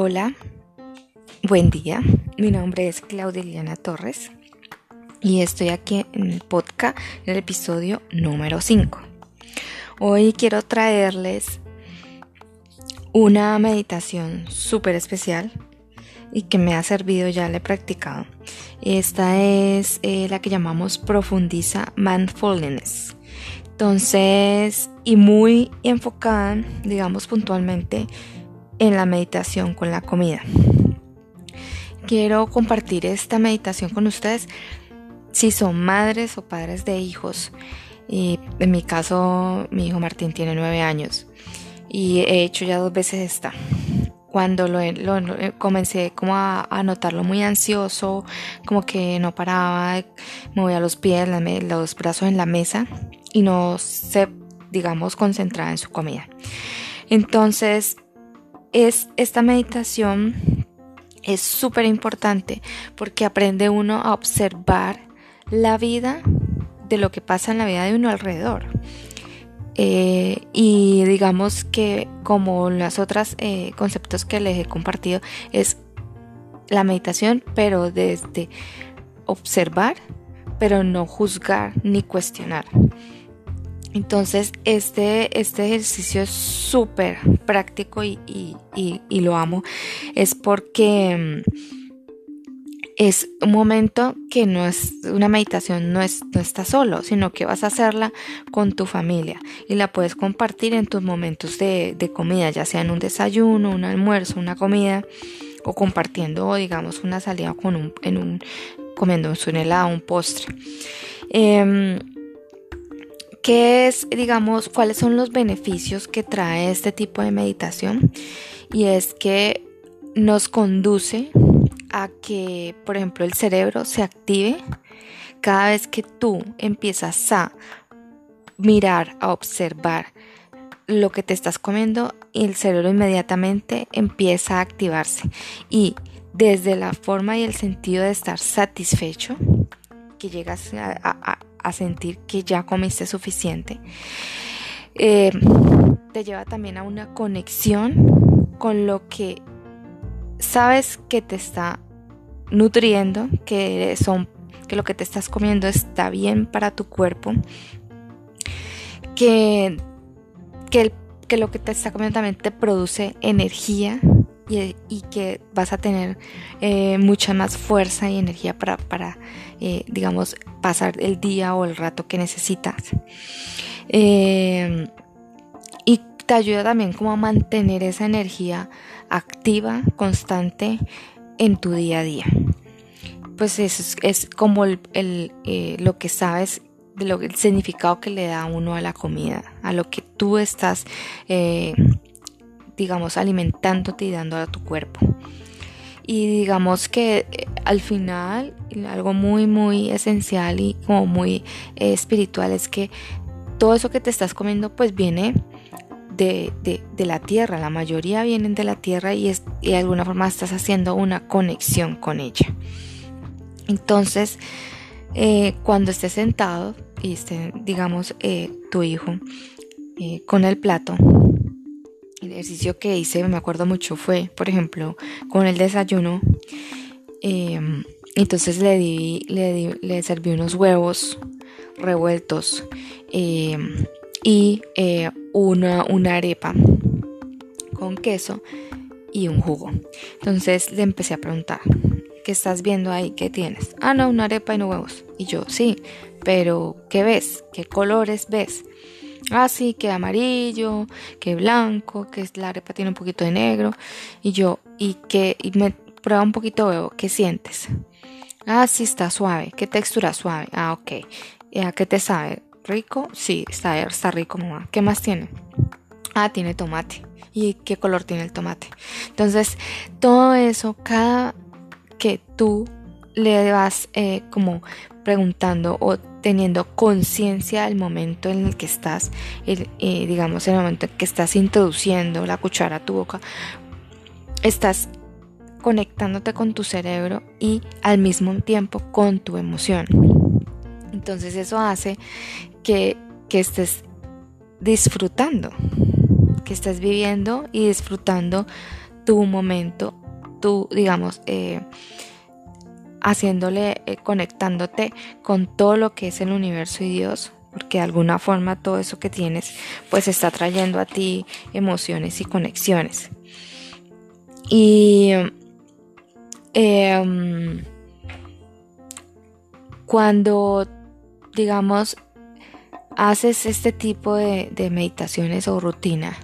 Hola, buen día. Mi nombre es Claudia Liliana Torres y estoy aquí en el podcast, en el episodio número 5. Hoy quiero traerles una meditación súper especial y que me ha servido, ya la he practicado. Esta es eh, la que llamamos Profundiza Mindfulness. Entonces, y muy enfocada, digamos puntualmente, en la meditación con la comida. Quiero compartir esta meditación con ustedes si son madres o padres de hijos. Y en mi caso, mi hijo Martín tiene nueve años y he hecho ya dos veces esta. Cuando lo, comencé como a, a, notarlo muy ansioso, como que no paraba, movía los pies, los brazos en la mesa y no se, digamos, concentraba en su comida. Entonces es esta meditación es súper importante porque aprende uno a observar la vida de lo que pasa en la vida de uno alrededor. Eh, y digamos que como las otras eh, conceptos que les he compartido es la meditación pero desde observar pero no juzgar ni cuestionar entonces, este, este ejercicio es súper práctico y, lo amo. Es porque mm, es un momento que no es una meditación, no, es, no solo, sino que vas a hacerla con tu familia y la puedes compartir en tus momentos de, comida, ya sea en un desayuno, un almuerzo, una comida o compartiendo, digamos, una salida con un, en un, comiendo un helado, un postre. Em, ¿Qué es, digamos, cuáles son los beneficios que trae este tipo de meditación? Y es que nos conduce a que, por ejemplo, el cerebro se active cada vez que tú empiezas a mirar, a observar lo que te estás comiendo el cerebro inmediatamente empieza a activarse. Y desde la forma y el sentido de estar satisfecho, que llegas a, a sentir que ya comiste suficiente. Eh, te lleva también a una conexión con lo que sabes que te está nutriendo, que son que lo que te estás comiendo está bien para tu cuerpo, que, que lo que te está comiendo también te produce energía y, que vas a tener eh, mucha más fuerza y energía para, para eh, digamos, pasar el día o el rato que necesitas. Eh, y te ayuda también como a mantener esa energía activa, constante en tu día a día. Pues eso es, como el, lo que sabes el significado que le da uno a la comida, a lo que tú estás digamos, alimentándote y dando a tu cuerpo. Y digamos que eh, al final, algo muy, muy esencial y como muy eh, espiritual es que todo eso que te estás comiendo pues viene de, la tierra, la mayoría vienen de la tierra y, es, de alguna forma estás haciendo una conexión con ella. Entonces, eh, cuando estés sentado y esté, digamos, tu hijo con el plato, el ejercicio que hice, me acuerdo mucho, fue, por ejemplo, con el desayuno. Em, entonces le di, le le serví unos huevos revueltos em, y eh, una, una arepa con queso y un jugo. Entonces le empecé a preguntar, ¿qué estás viendo ahí? ¿Qué tienes? Ah, no, una arepa y no huevos. Y yo, sí, pero ¿qué ves? ¿Qué colores ves? Ah, sí, que amarillo, que blanco, que la arepa tiene un poquito de negro. Y yo, y que y me prueba un poquito de ¿qué sientes? Ah, sí, está suave. ¿Qué textura suave? Ah, ok. ¿A qué te sabe? ¿Rico? Sí, está, está rico, mamá. ¿Qué más tiene? Ah, tiene tomate. ¿Y qué color tiene el tomate? Entonces, todo eso, cada que tú le vas eh, como preguntando o teniendo conciencia del momento en el que estás, eh, digamos, el momento en que estás introduciendo la cuchara a tu boca, estás conectándote con tu cerebro y al mismo tiempo con tu emoción. Entonces eso hace que, que estés disfrutando, que estés viviendo y disfrutando tu momento, tú, digamos, eh, haciéndole, eh, conectándote con todo lo que es el universo y Dios, porque de alguna forma todo eso que tienes, pues está trayendo a ti emociones y conexiones. Y em, cuando, digamos, haces este tipo de, meditaciones o rutina,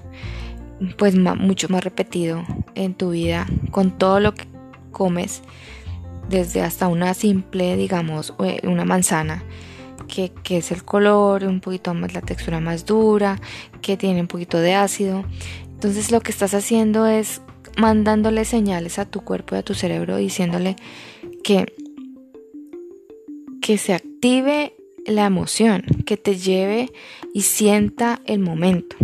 pues mucho más repetido en tu vida, con todo lo que comes, desde hasta una simple, digamos, eh, una manzana, que, que, es el color, un poquito más la textura más dura, que tiene un poquito de ácido. Entonces lo que estás haciendo es mandándole señales a tu cuerpo y a tu cerebro diciéndole que, que se active la emoción, que te lleve y sienta el momento.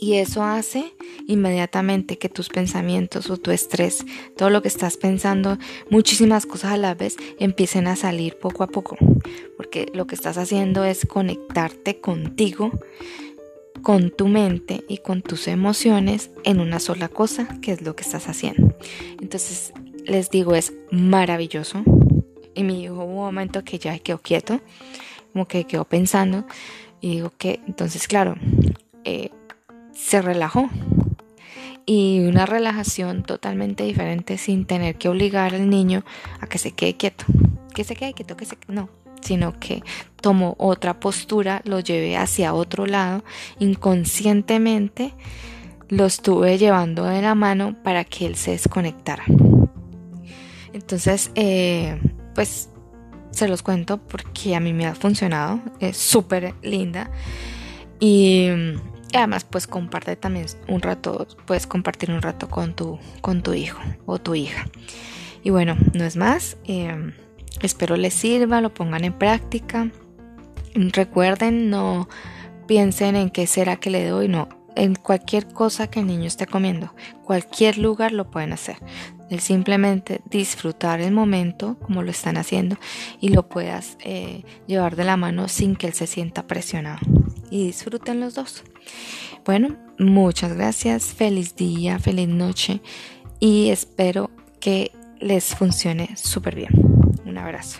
Y eso hace inmediatamente que tus pensamientos o tu estrés, todo lo que estás pensando, muchísimas cosas a la vez, empiecen a salir poco a poco. Porque lo que estás haciendo es conectarte contigo, con tu mente y con tus emociones en una sola cosa, que es lo que estás haciendo. Entonces, les digo, es maravilloso. Y hijo hubo un momento que ya quedó quieto, como que quedó pensando. Y digo que, entonces, claro, eh, se relajó. Y una relajación totalmente diferente sin tener que obligar al niño a que se quede quieto. Que se quede quieto, que se no, sino que tomó otra postura, lo llevé hacia otro lado, inconscientemente lo estuve llevando de la mano para que él se desconectara. Entonces, eh, pues se los cuento porque a mí me ha funcionado, es súper linda y además pues comparte también un rato, puedes compartir un rato con tu, con tu hijo o tu hija. Y bueno, no es más, em, espero les sirva, lo pongan en práctica. Recuerden, no piensen en qué será que le doy, no, en cualquier cosa que el niño esté comiendo, cualquier lugar lo pueden hacer. El simplemente disfrutar el momento como lo están haciendo y lo puedas eh, llevar de la mano sin que él se sienta presionado. Y disfruten los dos. Bueno, muchas gracias, feliz día, feliz noche y espero que les funcione súper bien. Un abrazo.